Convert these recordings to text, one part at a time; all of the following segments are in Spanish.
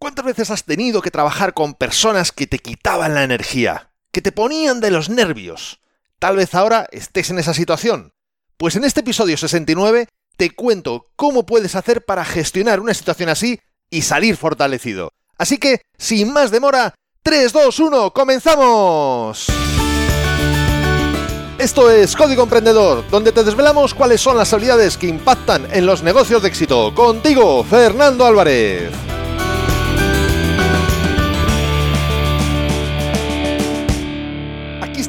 ¿Cuántas veces has tenido que trabajar con personas que te quitaban la energía, que te ponían de los nervios? Tal vez ahora estés en esa situación. Pues en este episodio 69 te cuento cómo puedes hacer para gestionar una situación así y salir fortalecido. Así que, sin más demora, 3, 2, 1, comenzamos. Esto es Código Emprendedor, donde te desvelamos cuáles son las habilidades que impactan en los negocios de éxito. Contigo, Fernando Álvarez.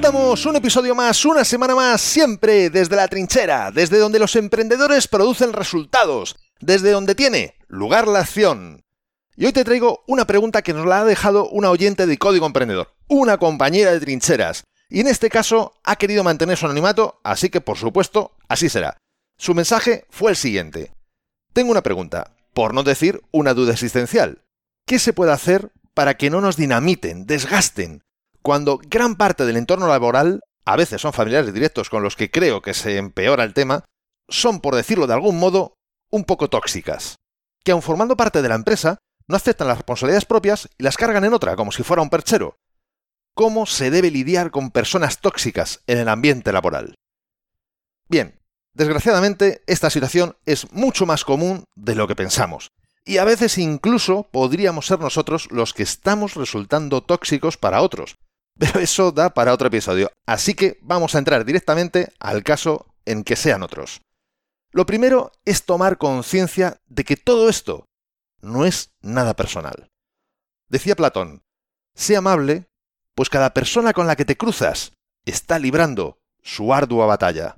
Estamos, un episodio más, una semana más, siempre desde la trinchera, desde donde los emprendedores producen resultados, desde donde tiene lugar la acción. Y hoy te traigo una pregunta que nos la ha dejado una oyente de Código Emprendedor, una compañera de trincheras. Y en este caso ha querido mantener su anonimato, así que por supuesto, así será. Su mensaje fue el siguiente. Tengo una pregunta, por no decir una duda existencial. ¿Qué se puede hacer para que no nos dinamiten, desgasten, cuando gran parte del entorno laboral, a veces son familiares directos con los que creo que se empeora el tema, son, por decirlo de algún modo, un poco tóxicas? Que aun formando parte de la empresa, no aceptan las responsabilidades propias y las cargan en otra, como si fuera un perchero, cómo se debe lidiar con personas tóxicas en el ambiente laboral. Bien, desgraciadamente esta situación es mucho más común de lo que pensamos, y a veces incluso podríamos ser nosotros los que estamos resultando tóxicos para otros, pero eso da para otro episodio, así que vamos a entrar directamente al caso en que sean otros. Lo primero es tomar conciencia de que todo esto no es nada personal. Decía Platón, sé amable pues cada persona con la que te cruzas está librando su ardua batalla.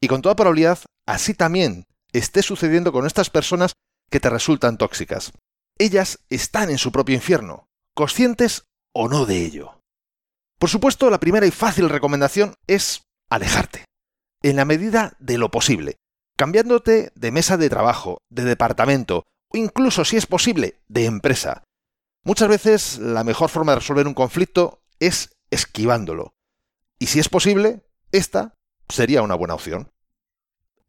Y con toda probabilidad, así también esté sucediendo con estas personas que te resultan tóxicas. Ellas están en su propio infierno, conscientes o no de ello. Por supuesto, la primera y fácil recomendación es alejarte, en la medida de lo posible, cambiándote de mesa de trabajo, de departamento o incluso, si es posible, de empresa. Muchas veces la mejor forma de resolver un conflicto es esquivándolo. Y si es posible, esta sería una buena opción.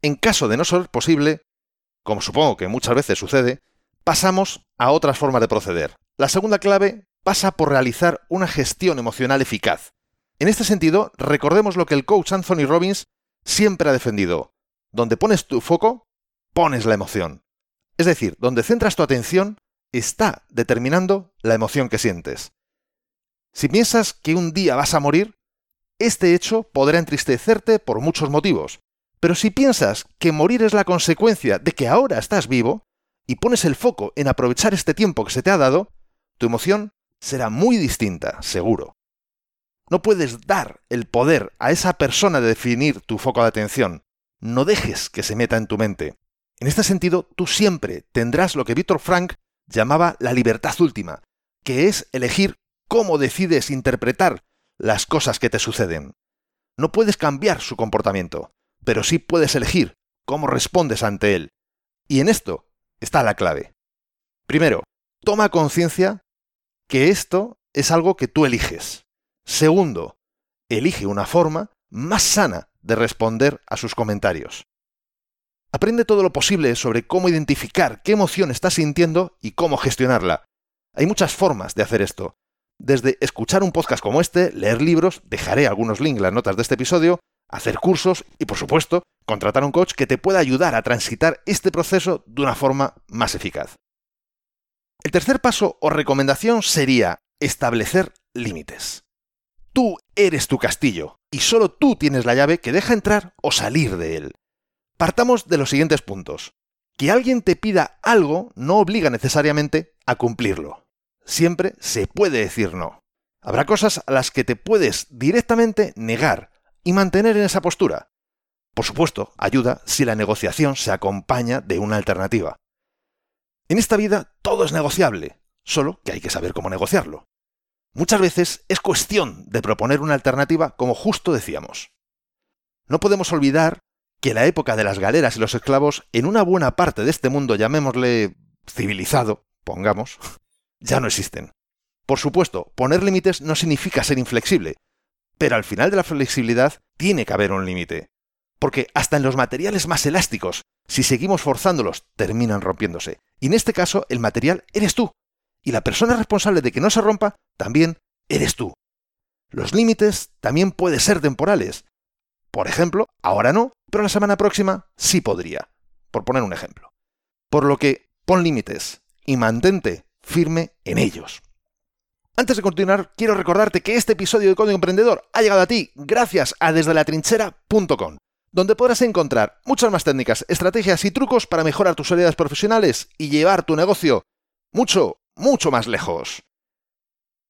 En caso de no ser posible, como supongo que muchas veces sucede, pasamos a otras formas de proceder. La segunda clave pasa por realizar una gestión emocional eficaz. En este sentido, recordemos lo que el coach Anthony Robbins siempre ha defendido. Donde pones tu foco, pones la emoción. Es decir, donde centras tu atención, está determinando la emoción que sientes. Si piensas que un día vas a morir, este hecho podrá entristecerte por muchos motivos. Pero si piensas que morir es la consecuencia de que ahora estás vivo, y pones el foco en aprovechar este tiempo que se te ha dado, tu emoción será muy distinta, seguro. No puedes dar el poder a esa persona de definir tu foco de atención. No dejes que se meta en tu mente. En este sentido, tú siempre tendrás lo que Víctor Frank llamaba la libertad última, que es elegir cómo decides interpretar las cosas que te suceden. No puedes cambiar su comportamiento, pero sí puedes elegir cómo respondes ante él. Y en esto está la clave. Primero, toma conciencia que esto es algo que tú eliges. Segundo, elige una forma más sana de responder a sus comentarios. Aprende todo lo posible sobre cómo identificar qué emoción estás sintiendo y cómo gestionarla. Hay muchas formas de hacer esto, desde escuchar un podcast como este, leer libros, dejaré algunos links en las notas de este episodio, hacer cursos y, por supuesto, contratar un coach que te pueda ayudar a transitar este proceso de una forma más eficaz. El tercer paso o recomendación sería establecer límites. Tú eres tu castillo y solo tú tienes la llave que deja entrar o salir de él. Partamos de los siguientes puntos. Que alguien te pida algo no obliga necesariamente a cumplirlo siempre se puede decir no. Habrá cosas a las que te puedes directamente negar y mantener en esa postura. Por supuesto, ayuda si la negociación se acompaña de una alternativa. En esta vida todo es negociable, solo que hay que saber cómo negociarlo. Muchas veces es cuestión de proponer una alternativa como justo decíamos. No podemos olvidar que la época de las galeras y los esclavos en una buena parte de este mundo, llamémosle civilizado, pongamos, ya no existen. Por supuesto, poner límites no significa ser inflexible, pero al final de la flexibilidad tiene que haber un límite. Porque hasta en los materiales más elásticos, si seguimos forzándolos, terminan rompiéndose. Y en este caso, el material eres tú. Y la persona responsable de que no se rompa también eres tú. Los límites también pueden ser temporales. Por ejemplo, ahora no, pero la semana próxima sí podría, por poner un ejemplo. Por lo que pon límites y mantente firme en ellos. Antes de continuar, quiero recordarte que este episodio de Código Emprendedor ha llegado a ti gracias a desde la trinchera.com, donde podrás encontrar muchas más técnicas, estrategias y trucos para mejorar tus habilidades profesionales y llevar tu negocio mucho, mucho más lejos.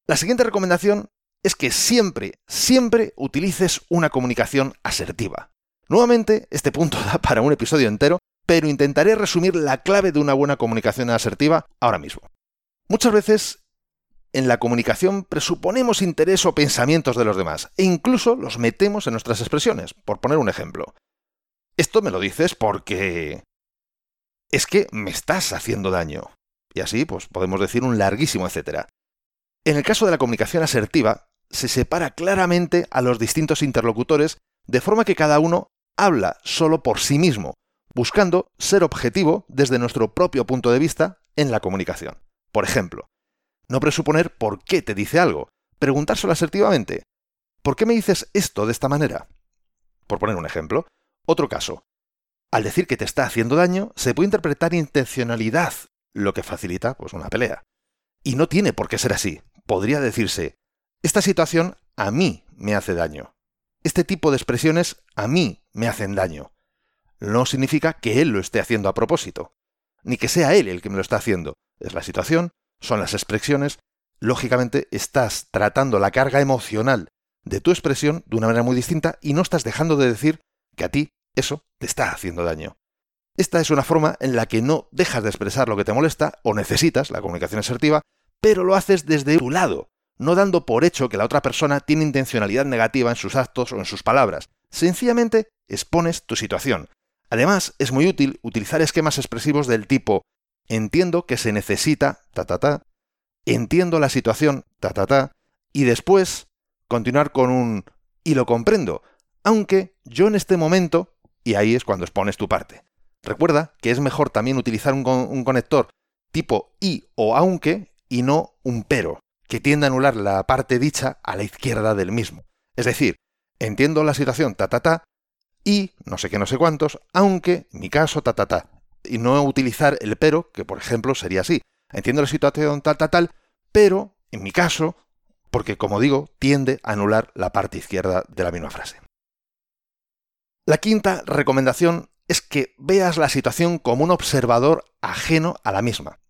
La siguiente recomendación es que siempre, siempre utilices una comunicación asertiva. Nuevamente, este punto da para un episodio entero, pero intentaré resumir la clave de una buena comunicación asertiva ahora mismo. Muchas veces en la comunicación presuponemos interés o pensamientos de los demás, e incluso los metemos en nuestras expresiones, por poner un ejemplo. Esto me lo dices porque... es que me estás haciendo daño. Y así, pues podemos decir un larguísimo etcétera. En el caso de la comunicación asertiva, se separa claramente a los distintos interlocutores de forma que cada uno habla solo por sí mismo, buscando ser objetivo desde nuestro propio punto de vista en la comunicación. Por ejemplo, no presuponer por qué te dice algo, preguntárselo asertivamente. ¿Por qué me dices esto de esta manera? Por poner un ejemplo. Otro caso. Al decir que te está haciendo daño, se puede interpretar intencionalidad, lo que facilita pues, una pelea. Y no tiene por qué ser así. Podría decirse, esta situación a mí me hace daño. Este tipo de expresiones a mí me hacen daño. No significa que él lo esté haciendo a propósito, ni que sea él el que me lo está haciendo. Es la situación, son las expresiones. Lógicamente estás tratando la carga emocional de tu expresión de una manera muy distinta y no estás dejando de decir que a ti eso te está haciendo daño. Esta es una forma en la que no dejas de expresar lo que te molesta o necesitas, la comunicación asertiva, pero lo haces desde tu lado, no dando por hecho que la otra persona tiene intencionalidad negativa en sus actos o en sus palabras. Sencillamente expones tu situación. Además, es muy útil utilizar esquemas expresivos del tipo entiendo que se necesita ta ta ta, entiendo la situación ta ta ta, y después continuar con un y lo comprendo, aunque yo en este momento, y ahí es cuando expones tu parte. Recuerda que es mejor también utilizar un, conector tipo y o aunque y no un pero que tiende a anular la parte dicha a la izquierda del mismo. Es decir, entiendo la situación ta ta ta y no sé qué no sé cuántos, aunque mi caso ta ta ta. Y no utilizar el pero, que por ejemplo sería así. Entiendo la situación tal tal tal, pero en mi caso, porque como digo, tiende a anular la parte izquierda de la misma frase. La quinta recomendación es que veas la situación como un observador ajeno a la misma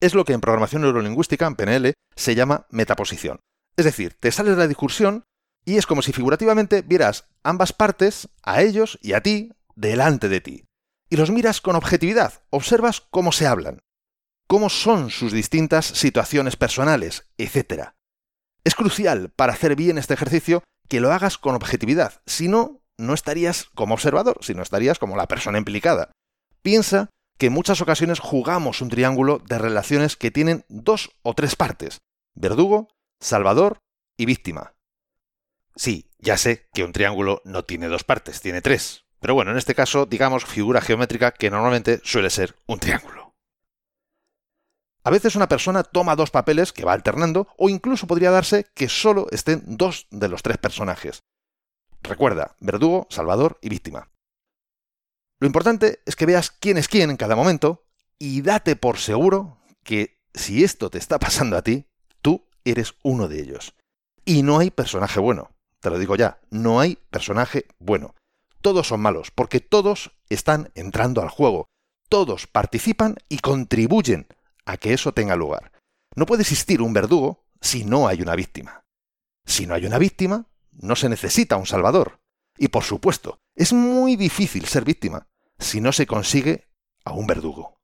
es lo que en programación neurolingüística, en PNL, se llama metaposición. Es decir, te sales de la discursión y es como si figurativamente vieras ambas partes, a ellos y a ti, delante de ti. Y los miras con objetividad, observas cómo se hablan, cómo son sus distintas situaciones personales, etc. Es crucial para hacer bien este ejercicio que lo hagas con objetividad, si no, no estarías como observador, sino estarías como la persona implicada. Piensa que en muchas ocasiones jugamos un triángulo de relaciones que tienen dos o tres partes, verdugo, salvador y víctima. Sí, ya sé que un triángulo no tiene dos partes, tiene tres, pero bueno, en este caso digamos figura geométrica que normalmente suele ser un triángulo. A veces una persona toma dos papeles que va alternando o incluso podría darse que solo estén dos de los tres personajes. Recuerda, verdugo, salvador y víctima. Lo importante es que veas quién es quién en cada momento y date por seguro que si esto te está pasando a ti, tú eres uno de ellos. Y no hay personaje bueno. Te lo digo ya, no hay personaje bueno. Todos son malos, porque todos están entrando al juego. Todos participan y contribuyen a que eso tenga lugar. No puede existir un verdugo si no hay una víctima. Si no hay una víctima, no se necesita un salvador. Y por supuesto, es muy difícil ser víctima si no se consigue a un verdugo.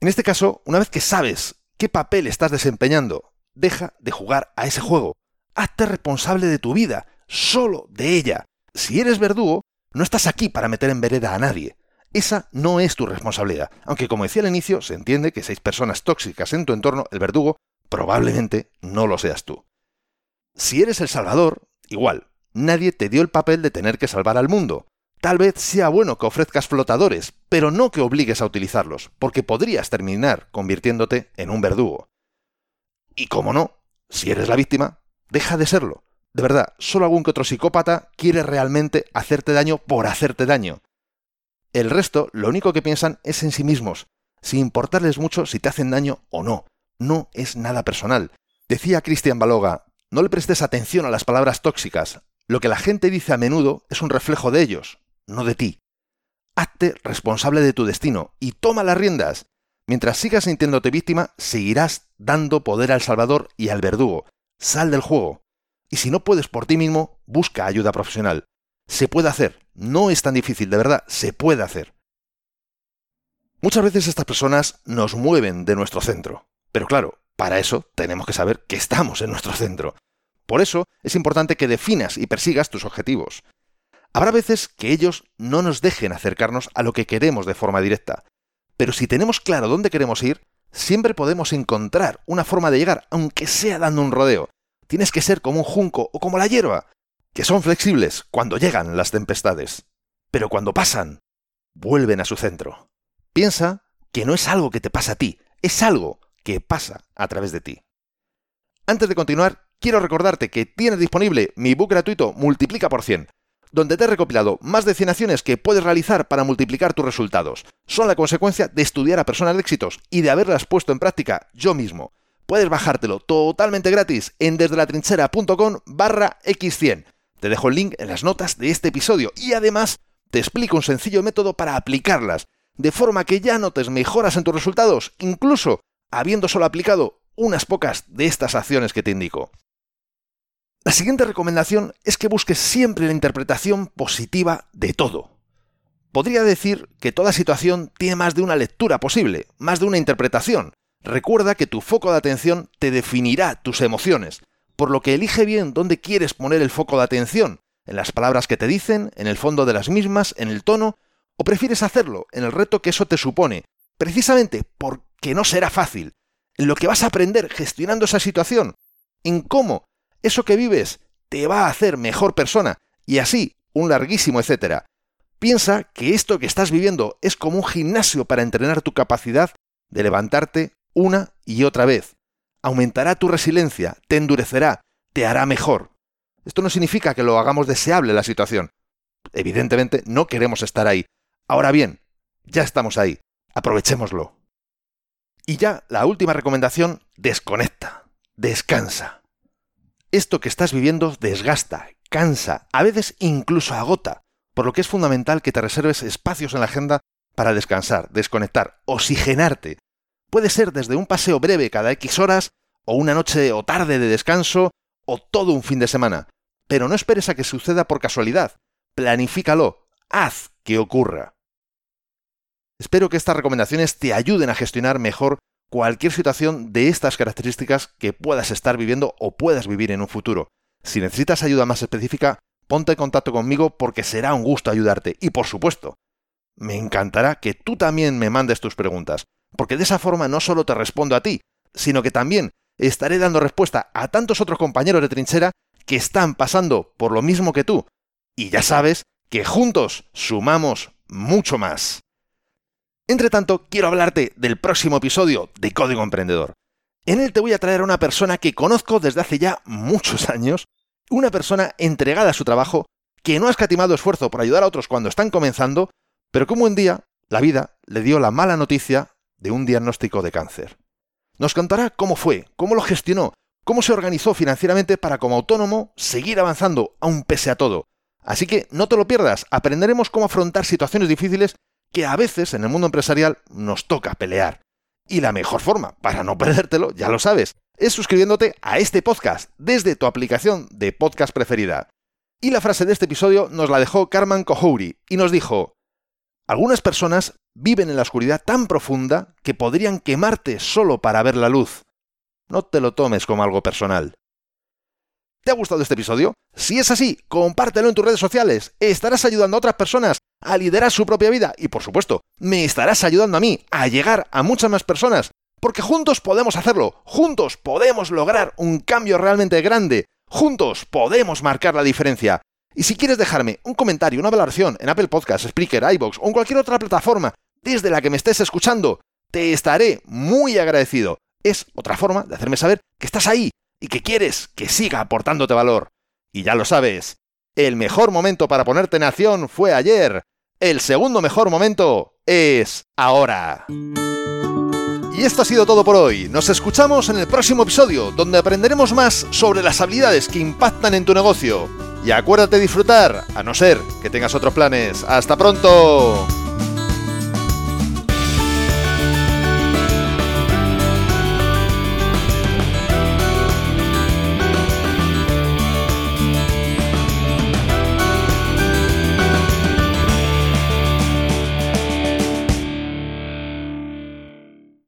En este caso, una vez que sabes qué papel estás desempeñando, deja de jugar a ese juego. Hazte responsable de tu vida, solo de ella. Si eres verdugo, no estás aquí para meter en vereda a nadie. Esa no es tu responsabilidad. Aunque como decía al inicio, se entiende que seis personas tóxicas en tu entorno, el verdugo probablemente no lo seas tú. Si eres el salvador, igual, nadie te dio el papel de tener que salvar al mundo. Tal vez sea bueno que ofrezcas flotadores, pero no que obligues a utilizarlos, porque podrías terminar convirtiéndote en un verdugo. Y como no, si eres la víctima, deja de serlo. De verdad, solo algún que otro psicópata quiere realmente hacerte daño por hacerte daño. El resto, lo único que piensan es en sí mismos, sin importarles mucho si te hacen daño o no. No es nada personal. Decía Cristian Baloga, no le prestes atención a las palabras tóxicas. Lo que la gente dice a menudo es un reflejo de ellos, no de ti. Hazte responsable de tu destino y toma las riendas. Mientras sigas sintiéndote víctima, seguirás dando poder al Salvador y al verdugo. Sal del juego. Y si no puedes por ti mismo, busca ayuda profesional. Se puede hacer. No es tan difícil, de verdad, se puede hacer. Muchas veces estas personas nos mueven de nuestro centro. Pero claro, para eso tenemos que saber que estamos en nuestro centro. Por eso es importante que definas y persigas tus objetivos. Habrá veces que ellos no nos dejen acercarnos a lo que queremos de forma directa. Pero si tenemos claro dónde queremos ir, siempre podemos encontrar una forma de llegar, aunque sea dando un rodeo. Tienes que ser como un junco o como la hierba, que son flexibles cuando llegan las tempestades. Pero cuando pasan, vuelven a su centro. Piensa que no es algo que te pasa a ti, es algo que pasa a través de ti. Antes de continuar, quiero recordarte que tienes disponible mi book gratuito Multiplica por 100, donde te he recopilado más de 100 acciones que puedes realizar para multiplicar tus resultados. Son la consecuencia de estudiar a personas de éxitos y de haberlas puesto en práctica yo mismo. Puedes bajártelo totalmente gratis en desdelatrinchera.com barra x100. Te dejo el link en las notas de este episodio y además te explico un sencillo método para aplicarlas de forma que ya notes mejoras en tus resultados, incluso habiendo solo aplicado unas pocas de estas acciones que te indico. La siguiente recomendación es que busques siempre la interpretación positiva de todo. Podría decir que toda situación tiene más de una lectura posible, más de una interpretación. Recuerda que tu foco de atención te definirá tus emociones, por lo que elige bien dónde quieres poner el foco de atención, en las palabras que te dicen, en el fondo de las mismas, en el tono ¿O prefieres hacerlo en el reto que eso te supone? Precisamente porque no será fácil. En lo que vas a aprender gestionando esa situación. En cómo eso que vives te va a hacer mejor persona. Y así, un larguísimo etcétera. Piensa que esto que estás viviendo es como un gimnasio para entrenar tu capacidad de levantarte una y otra vez. Aumentará tu resiliencia, te endurecerá, te hará mejor. Esto no significa que lo hagamos deseable la situación. Evidentemente no queremos estar ahí, Ahora bien, ya estamos ahí, aprovechémoslo. Y ya la última recomendación, desconecta, descansa. Esto que estás viviendo desgasta, cansa, a veces incluso agota, por lo que es fundamental que te reserves espacios en la agenda para descansar, desconectar, oxigenarte. Puede ser desde un paseo breve cada X horas, o una noche o tarde de descanso, o todo un fin de semana. Pero no esperes a que suceda por casualidad. Planifícalo, haz que ocurra. Espero que estas recomendaciones te ayuden a gestionar mejor cualquier situación de estas características que puedas estar viviendo o puedas vivir en un futuro. Si necesitas ayuda más específica, ponte en contacto conmigo porque será un gusto ayudarte. Y por supuesto, me encantará que tú también me mandes tus preguntas, porque de esa forma no solo te respondo a ti, sino que también estaré dando respuesta a tantos otros compañeros de trinchera que están pasando por lo mismo que tú. Y ya sabes que juntos sumamos mucho más. Entre tanto, quiero hablarte del próximo episodio de Código Emprendedor. En él te voy a traer a una persona que conozco desde hace ya muchos años, una persona entregada a su trabajo, que no ha escatimado esfuerzo por ayudar a otros cuando están comenzando, pero como un día la vida le dio la mala noticia de un diagnóstico de cáncer. Nos contará cómo fue, cómo lo gestionó, cómo se organizó financieramente para como autónomo seguir avanzando aún pese a todo. Así que no te lo pierdas, aprenderemos cómo afrontar situaciones difíciles que a veces en el mundo empresarial nos toca pelear. Y la mejor forma para no perdértelo, ya lo sabes, es suscribiéndote a este podcast desde tu aplicación de podcast preferida. Y la frase de este episodio nos la dejó Carmen Kohouri y nos dijo, algunas personas viven en la oscuridad tan profunda que podrían quemarte solo para ver la luz. No te lo tomes como algo personal. ¿Te ha gustado este episodio? Si es así, compártelo en tus redes sociales. Estarás ayudando a otras personas a liderar su propia vida y, por supuesto, me estarás ayudando a mí a llegar a muchas más personas. Porque juntos podemos hacerlo, juntos podemos lograr un cambio realmente grande, juntos podemos marcar la diferencia. Y si quieres dejarme un comentario, una valoración en Apple Podcasts, Spreaker, iBox o en cualquier otra plataforma desde la que me estés escuchando, te estaré muy agradecido. es otra forma de hacerme saber que estás ahí y que quieres que siga aportándote valor. Y ya lo sabes, el mejor momento para ponerte en acción fue ayer. El segundo mejor momento es ahora. Y esto ha sido todo por hoy. Nos escuchamos en el próximo episodio, donde aprenderemos más sobre las habilidades que impactan en tu negocio. Y acuérdate disfrutar, a no ser que tengas otros planes. ¡Hasta pronto!